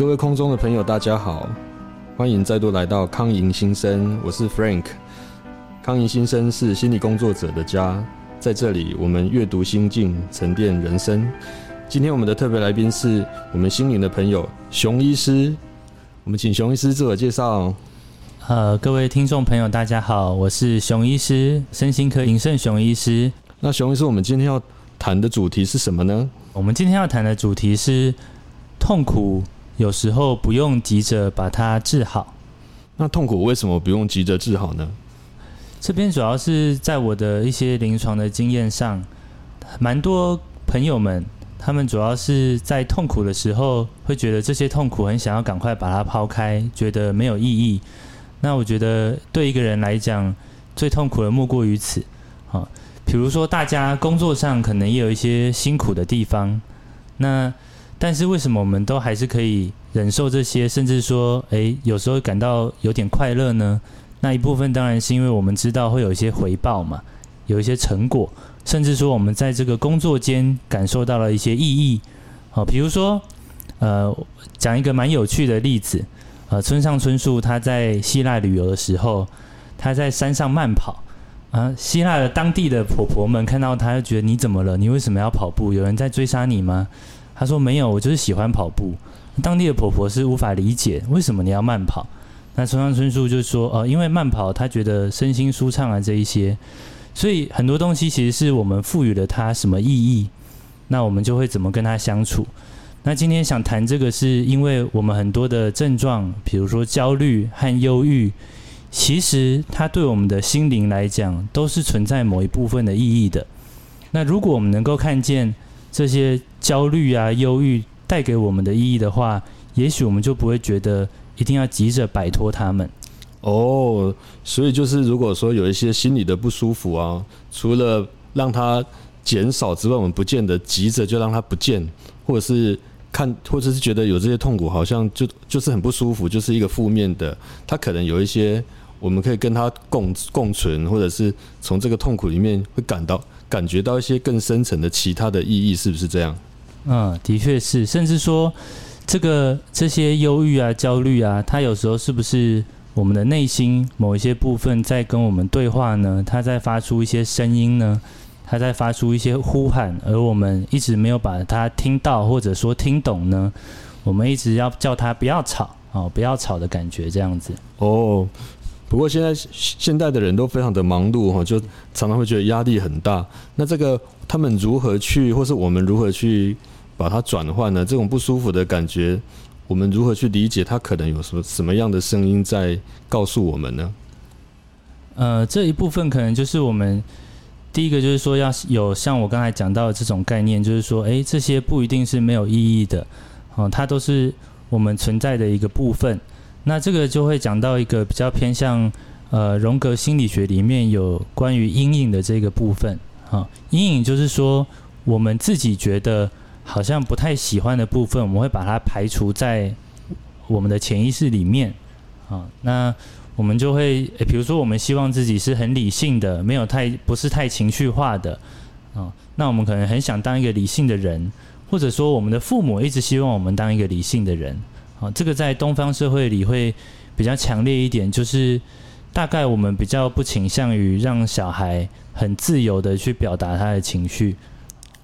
各位空中的朋友，大家好，欢迎再度来到康营新生，我是 Frank。康营新生是心理工作者的家，在这里我们阅读心境，沉淀人生。今天我们的特别来宾是我们心灵的朋友熊医师，我们请熊医师自我介绍。呃，各位听众朋友，大家好，我是熊医师，身心科尹胜熊医师。那熊医师，我们今天要谈的主题是什么呢？我们今天要谈的主题是痛苦，有时候不用急着把它治好。那痛苦为什么不用急着治好呢？这边主要是在我的一些临床的经验上，蛮多朋友们，他们主要是在痛苦的时候，会觉得这些痛苦很想要赶快把它抛开，觉得没有意义。那我觉得对一个人来讲，最痛苦的莫过于此。啊，比如说大家工作上可能也有一些辛苦的地方，那但是为什么我们都还是可以忍受这些，甚至说，诶，有时候感到有点快乐呢？那一部分当然是因为我们知道会有一些回报嘛，有一些成果，甚至说我们在这个工作间感受到了一些意义。好，比如说，呃，讲一个蛮有趣的例子。呃，村上春树他在希腊旅游的时候，他在山上慢跑啊。希腊的当地的婆婆们看到他，就觉得你怎么了？你为什么要跑步？有人在追杀你吗？他说没有，我就是喜欢跑步。当地的婆婆是无法理解为什么你要慢跑。那村上春树就说，呃，因为慢跑他觉得身心舒畅啊，这一些。所以很多东西其实是我们赋予了它什么意义，那我们就会怎么跟他相处。那今天想谈这个，是因为我们很多的症状，比如说焦虑和忧郁，其实它对我们的心灵来讲，都是存在某一部分的意义的。那如果我们能够看见这些焦虑啊、忧郁带给我们的意义的话，也许我们就不会觉得一定要急着摆脱他们。哦，所以就是如果说有一些心理的不舒服啊，除了让它减少之外，我们不见得急着就让它不见，或者是。看，或者是觉得有这些痛苦，好像就就是很不舒服，就是一个负面的。他可能有一些，我们可以跟他共共存，或者是从这个痛苦里面会感到感觉到一些更深层的其他的意义，是不是这样？嗯，的确是。甚至说，这个这些忧郁啊、焦虑啊，它有时候是不是我们的内心某一些部分在跟我们对话呢？它在发出一些声音呢？他在发出一些呼喊，而我们一直没有把它听到，或者说听懂呢？我们一直要叫他不要吵哦，不要吵的感觉这样子。哦，不过现在现代的人都非常的忙碌哈，就常常会觉得压力很大。那这个他们如何去，或是我们如何去把它转换呢？这种不舒服的感觉，我们如何去理解？它可能有什么什么样的声音在告诉我们呢？呃，这一部分可能就是我们。第一个就是说，要有像我刚才讲到的这种概念，就是说，诶，这些不一定是没有意义的，哦，它都是我们存在的一个部分。那这个就会讲到一个比较偏向呃荣格心理学里面有关于阴影的这个部分。啊，阴影就是说，我们自己觉得好像不太喜欢的部分，我们会把它排除在我们的潜意识里面。啊，那。我们就会，比如说，我们希望自己是很理性的，没有太不是太情绪化的，啊，那我们可能很想当一个理性的人，或者说，我们的父母一直希望我们当一个理性的人，啊，这个在东方社会里会比较强烈一点，就是大概我们比较不倾向于让小孩很自由的去表达他的情绪。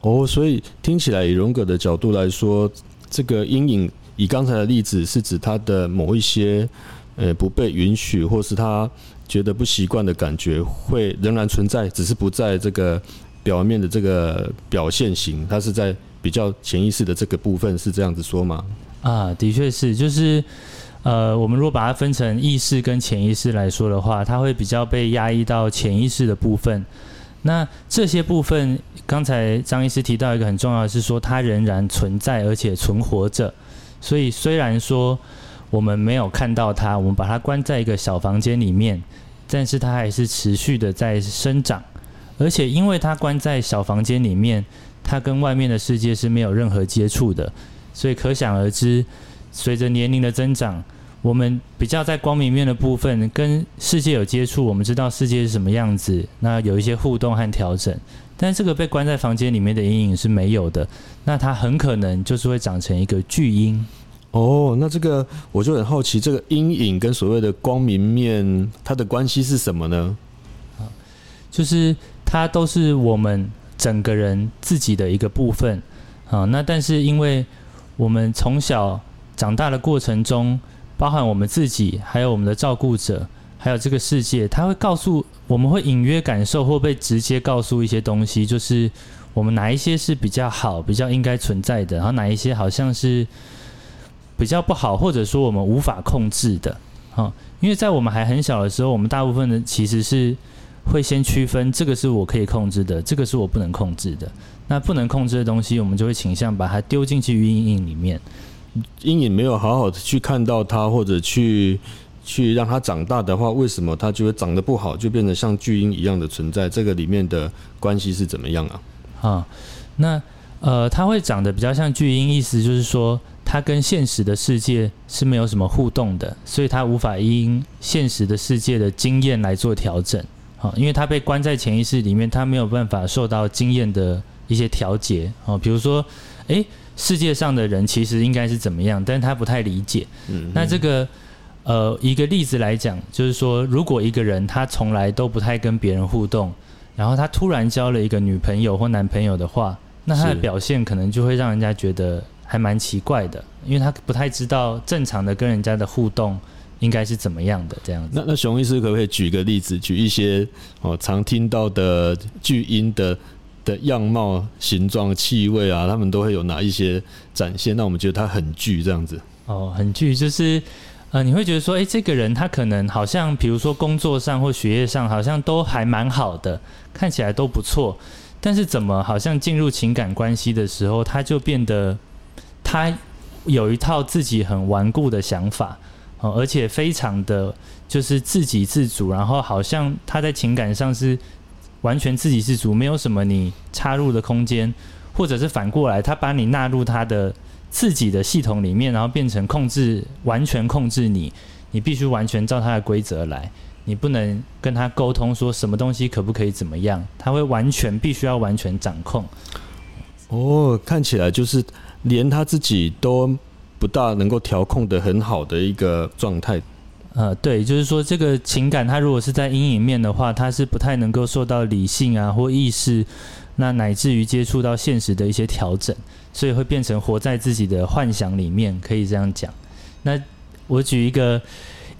哦，所以听起来以荣格的角度来说，这个阴影，以刚才的例子是指他的某一些。呃，不被允许，或是他觉得不习惯的感觉，会仍然存在，只是不在这个表面的这个表现型，它是在比较潜意识的这个部分，是这样子说吗？啊，的确是，就是呃，我们如果把它分成意识跟潜意识来说的话，它会比较被压抑到潜意识的部分。那这些部分，刚才张医师提到一个很重要的是说，它仍然存在而且存活着。所以虽然说。我们没有看到它，我们把它关在一个小房间里面，但是它还是持续的在生长，而且因为它关在小房间里面，它跟外面的世界是没有任何接触的，所以可想而知，随着年龄的增长，我们比较在光明面的部分跟世界有接触，我们知道世界是什么样子，那有一些互动和调整，但这个被关在房间里面的阴影是没有的，那它很可能就是会长成一个巨婴。哦，那这个我就很好奇，这个阴影跟所谓的光明面，它的关系是什么呢？就是它都是我们整个人自己的一个部分啊。那但是因为我们从小长大的过程中，包含我们自己，还有我们的照顾者，还有这个世界，他会告诉我们会隐约感受，或被直接告诉一些东西，就是我们哪一些是比较好、比较应该存在的，然后哪一些好像是。比较不好，或者说我们无法控制的，啊，因为在我们还很小的时候，我们大部分的其实是会先区分这个是我可以控制的，这个是我不能控制的。那不能控制的东西，我们就会倾向把它丢进去阴影里面。阴影没有好好的去看到它，或者去去让它长大的话，为什么它就会长得不好，就变得像巨婴一样的存在？这个里面的关系是怎么样啊？啊，那呃，它会长得比较像巨婴，意思就是说。它跟现实的世界是没有什么互动的，所以它无法因现实的世界的经验来做调整。好，因为他被关在潜意识里面，他没有办法受到经验的一些调节。哦，比如说，诶，世界上的人其实应该是怎么样，但是他不太理解。嗯，那这个，呃，一个例子来讲，就是说，如果一个人他从来都不太跟别人互动，然后他突然交了一个女朋友或男朋友的话，那他的表现可能就会让人家觉得。还蛮奇怪的，因为他不太知道正常的跟人家的互动应该是怎么样的这样子。那那熊医师可不可以举个例子，举一些哦常听到的巨婴的的样貌、形状、气味啊，他们都会有哪一些展现？那我们觉得他很巨这样子。哦，很巨就是呃，你会觉得说，哎，这个人他可能好像，比如说工作上或学业上，好像都还蛮好的，看起来都不错，但是怎么好像进入情感关系的时候，他就变得。他有一套自己很顽固的想法，哦，而且非常的就是自给自足，然后好像他在情感上是完全自给自足，没有什么你插入的空间，或者是反过来，他把你纳入他的自己的系统里面，然后变成控制，完全控制你，你必须完全照他的规则来，你不能跟他沟通说什么东西可不可以怎么样，他会完全必须要完全掌控。哦，看起来就是。连他自己都不大能够调控的很好的一个状态，呃，对，就是说这个情感，它如果是在阴影面的话，它是不太能够受到理性啊或意识，那乃至于接触到现实的一些调整，所以会变成活在自己的幻想里面，可以这样讲。那我举一个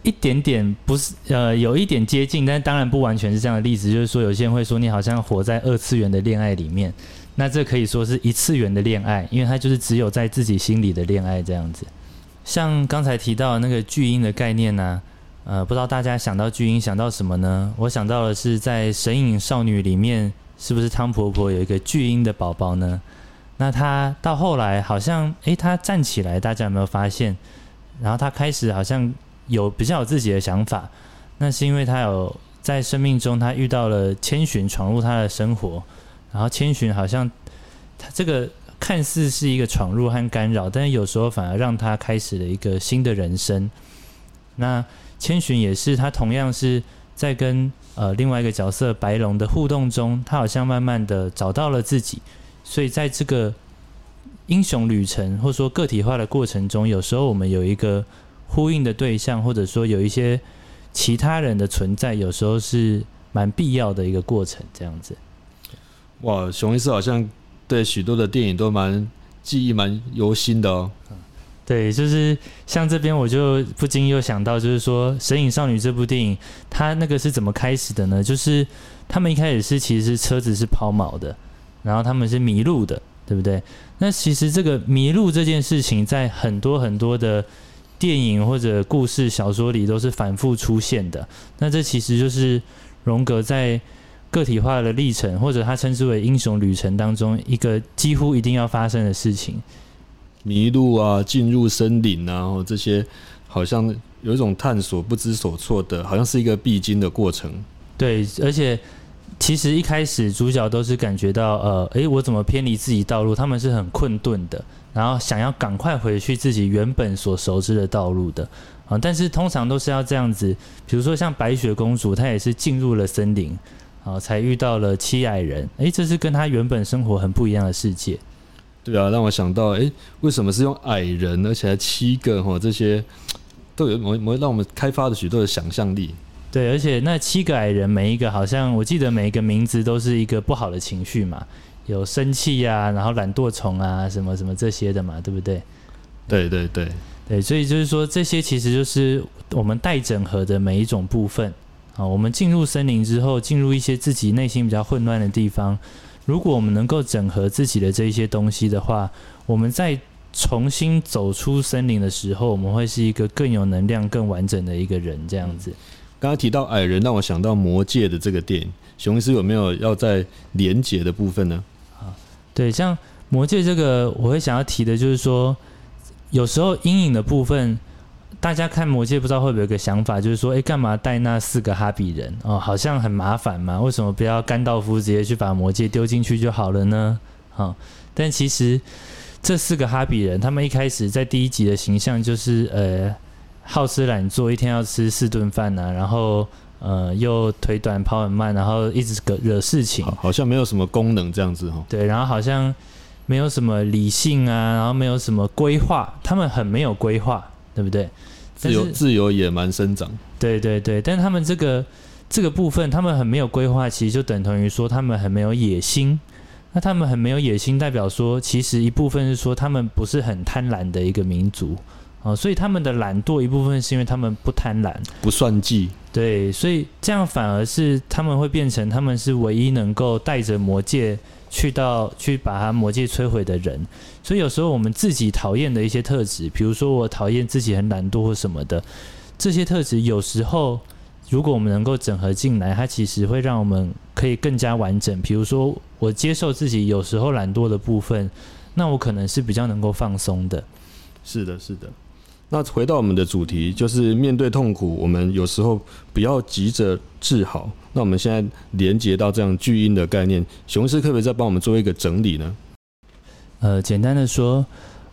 一点点不是呃有一点接近，但当然不完全是这样的例子，就是说有些人会说你好像活在二次元的恋爱里面。那这可以说是一次元的恋爱，因为它就是只有在自己心里的恋爱这样子。像刚才提到那个巨婴的概念呢，呃，不知道大家想到巨婴想到什么呢？我想到的是在《神隐少女》里面，是不是汤婆婆有一个巨婴的宝宝呢？那她到后来好像，诶，她站起来，大家有没有发现？然后她开始好像有比较有自己的想法，那是因为她有在生命中，她遇到了千寻闯入她的生活。然后千寻好像，他这个看似是一个闯入和干扰，但是有时候反而让他开始了一个新的人生。那千寻也是，他同样是在跟呃另外一个角色白龙的互动中，他好像慢慢的找到了自己。所以在这个英雄旅程或说个体化的过程中，有时候我们有一个呼应的对象，或者说有一些其他人的存在，有时候是蛮必要的一个过程，这样子。哇，熊医师好像对许多的电影都蛮记忆蛮犹新的哦。对，就是像这边我就不禁又想到，就是说《神隐少女》这部电影，它那个是怎么开始的呢？就是他们一开始是其实车子是抛锚的，然后他们是迷路的，对不对？那其实这个迷路这件事情，在很多很多的电影或者故事小说里都是反复出现的。那这其实就是荣格在。个体化的历程，或者他称之为英雄旅程当中一个几乎一定要发生的事情，迷路啊，进入森林啊，或这些好像有一种探索不知所措的，好像是一个必经的过程。对，而且其实一开始主角都是感觉到，呃，诶，我怎么偏离自己道路？他们是很困顿的，然后想要赶快回去自己原本所熟知的道路的啊。但是通常都是要这样子，比如说像白雪公主，她也是进入了森林。啊，才遇到了七矮人，哎，这是跟他原本生活很不一样的世界。对啊，让我想到，哎，为什么是用矮人，而且还七个哈？这些都有某某让我们开发了许多的想象力。对，而且那七个矮人，每一个好像我记得每一个名字都是一个不好的情绪嘛，有生气呀，然后懒惰虫啊，什么什么这些的嘛，对不对？对对对对，所以就是说，这些其实就是我们待整合的每一种部分啊。我们进入森林之后，进入一些自己内心比较混乱的地方。如果我们能够整合自己的这一些东西的话，我们在重新走出森林的时候，我们会是一个更有能量、更完整的一个人。这样子。刚刚提到矮人，让我想到魔界的这个电影。熊医师有没有要在连结的部分呢？啊，对，像魔界这个，我会想要提的就是说，有时候阴影的部分。大家看魔戒不知道会不会有个想法，就是说，哎，干嘛带那四个哈比人哦？好像很麻烦嘛？为什么不要甘道夫直接去把魔戒丢进去就好了呢？啊，但其实这四个哈比人，他们一开始在第一集的形象就是呃，好吃懒做，一天要吃四顿饭呐，然后呃，又腿短跑很慢，然后一直惹惹事情，好像没有什么功能这样子哈。对，然后好像没有什么理性啊，然后没有什么规划，他们很没有规划。对不对？自由自由野蛮生长。对对对，但他们这个这个部分，他们很没有规划，其实就等同于说他们很没有野心。那他们很没有野心，代表说其实一部分是说他们不是很贪婪的一个民族啊，所以他们的懒惰一部分是因为他们不贪婪、不算计。对，所以这样反而是他们会变成他们是唯一能够带着魔戒。去到去把他魔戒摧毁的人，所以有时候我们自己讨厌的一些特质，比如说我讨厌自己很懒惰或什么的，这些特质有时候如果我们能够整合进来，它其实会让我们可以更加完整。比如说我接受自己有时候懒惰的部分，那我可能是比较能够放松的。是的，是的。那回到我们的主题，就是面对痛苦，我们有时候不要急着治好。那我们现在连接到这样巨婴的概念，熊师可不可以再帮我们做一个整理呢？呃，简单的说，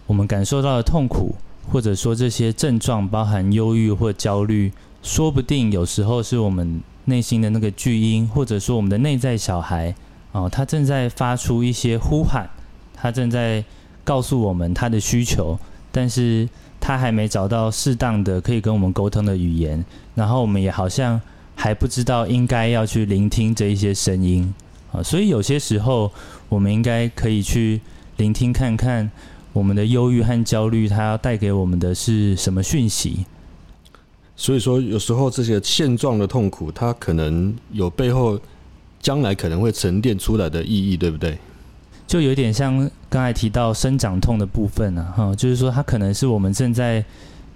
我们感受到的痛苦，或者说这些症状包含忧郁或焦虑，说不定有时候是我们内心的那个巨婴，或者说我们的内在小孩哦，他正在发出一些呼喊，他正在告诉我们他的需求，但是。他还没找到适当的可以跟我们沟通的语言，然后我们也好像还不知道应该要去聆听这一些声音啊，所以有些时候我们应该可以去聆听看看我们的忧郁和焦虑，它带给我们的是什么讯息。所以说，有时候这些现状的痛苦，它可能有背后将来可能会沉淀出来的意义，对不对？就有点像刚才提到生长痛的部分呢，哈，就是说它可能是我们正在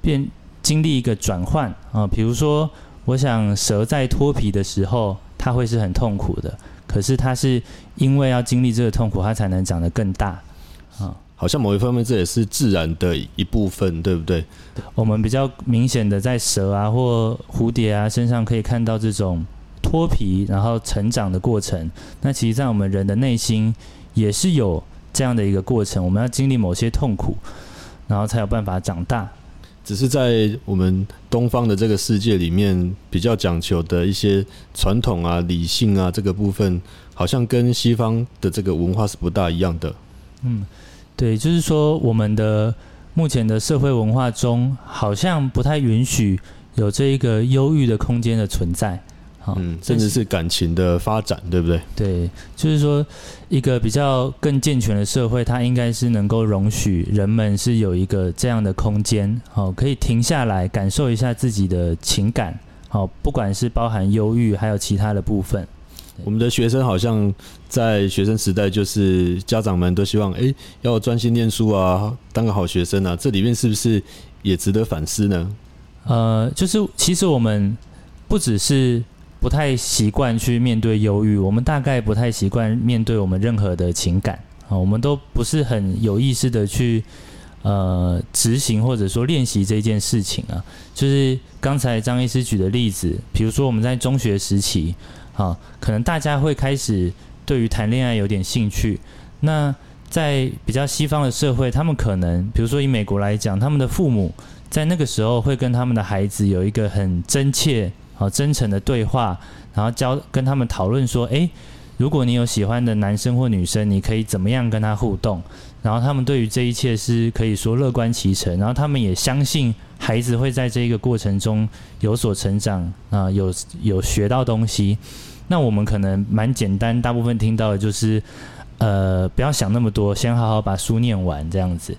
变经历一个转换啊。比如说，我想蛇在脱皮的时候，它会是很痛苦的，可是它是因为要经历这个痛苦，它才能长得更大啊。好像某一方面这也是自然的一部分，对不对？我们比较明显的在蛇啊或蝴蝶啊身上可以看到这种脱皮然后成长的过程。那其实，在我们人的内心。也是有这样的一个过程，我们要经历某些痛苦，然后才有办法长大。只是在我们东方的这个世界里面，比较讲求的一些传统啊、理性啊这个部分，好像跟西方的这个文化是不大一样的。嗯，对，就是说我们的目前的社会文化中，好像不太允许有这一个忧郁的空间的存在。嗯，甚至是感情的发展，对不对？对，就是说，一个比较更健全的社会，它应该是能够容许人们是有一个这样的空间，好，可以停下来感受一下自己的情感，好，不管是包含忧郁，还有其他的部分。我们的学生好像在学生时代，就是家长们都希望，哎，要专心念书啊，当个好学生啊，这里面是不是也值得反思呢？呃，就是其实我们不只是。不太习惯去面对忧郁，我们大概不太习惯面对我们任何的情感啊，我们都不是很有意识的去呃执行或者说练习这件事情啊。就是刚才张医师举的例子，比如说我们在中学时期啊，可能大家会开始对于谈恋爱有点兴趣。那在比较西方的社会，他们可能比如说以美国来讲，他们的父母在那个时候会跟他们的孩子有一个很真切。好，真诚的对话，然后教跟他们讨论说，哎，如果你有喜欢的男生或女生，你可以怎么样跟他互动？然后他们对于这一切是可以说乐观其成，然后他们也相信孩子会在这一个过程中有所成长啊，有有学到东西。那我们可能蛮简单，大部分听到的就是，呃，不要想那么多，先好好把书念完这样子。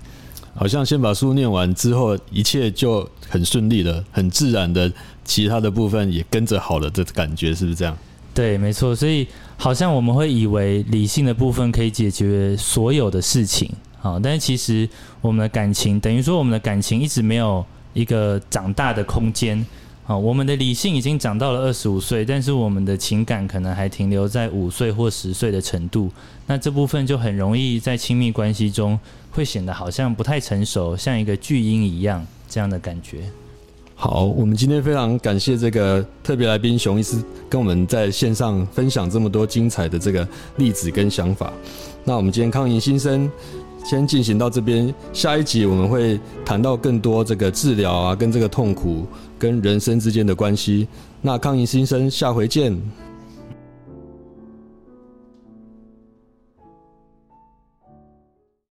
好像先把书念完之后，一切就很顺利了，很自然的，其他的部分也跟着好了的感觉，是不是这样？对，没错。所以好像我们会以为理性的部分可以解决所有的事情，啊，但是其实我们的感情，等于说我们的感情一直没有一个长大的空间。啊，我们的理性已经长到了二十五岁，但是我们的情感可能还停留在五岁或十岁的程度。那这部分就很容易在亲密关系中会显得好像不太成熟，像一个巨婴一样这样的感觉。好，我们今天非常感谢这个特别来宾熊医师跟我们在线上分享这么多精彩的这个例子跟想法。那我们今天康营新生先进行到这边，下一集我们会谈到更多这个治疗啊，跟这个痛苦。跟人生之间的关系，那抗议新生，下回见。